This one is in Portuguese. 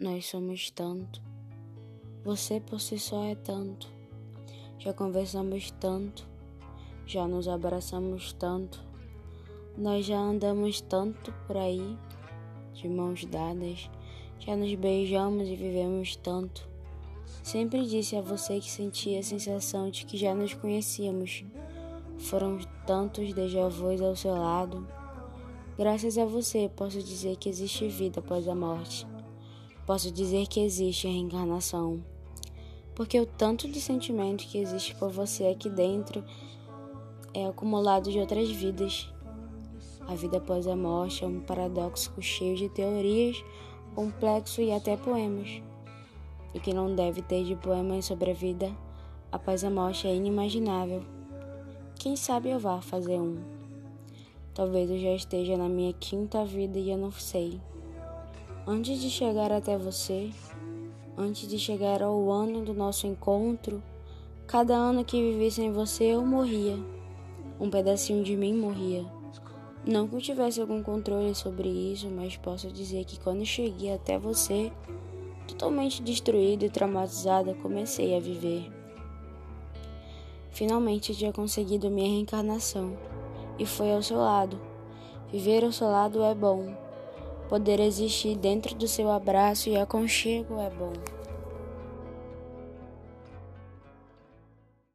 Nós somos tanto. Você por si só é tanto. Já conversamos tanto. Já nos abraçamos tanto. Nós já andamos tanto por aí, de mãos dadas. Já nos beijamos e vivemos tanto. Sempre disse a você que sentia a sensação de que já nos conhecíamos. Foram tantos déjà vus ao seu lado. Graças a você, posso dizer que existe vida após a morte. Posso dizer que existe a reencarnação. Porque o tanto de sentimento que existe por você aqui dentro é acumulado de outras vidas. A vida após a morte é um paradoxo cheio de teorias, complexo e até poemas. O que não deve ter de poemas sobre a vida após a morte é inimaginável. Quem sabe eu vá fazer um. Talvez eu já esteja na minha quinta vida e eu não sei. Antes de chegar até você, antes de chegar ao ano do nosso encontro, cada ano que vivi sem você eu morria. Um pedacinho de mim morria. Não que eu tivesse algum controle sobre isso, mas posso dizer que quando cheguei até você, totalmente destruída e traumatizada, comecei a viver. Finalmente tinha conseguido minha reencarnação e foi ao seu lado. Viver ao seu lado é bom. Poder existir dentro do seu abraço e aconchego é bom.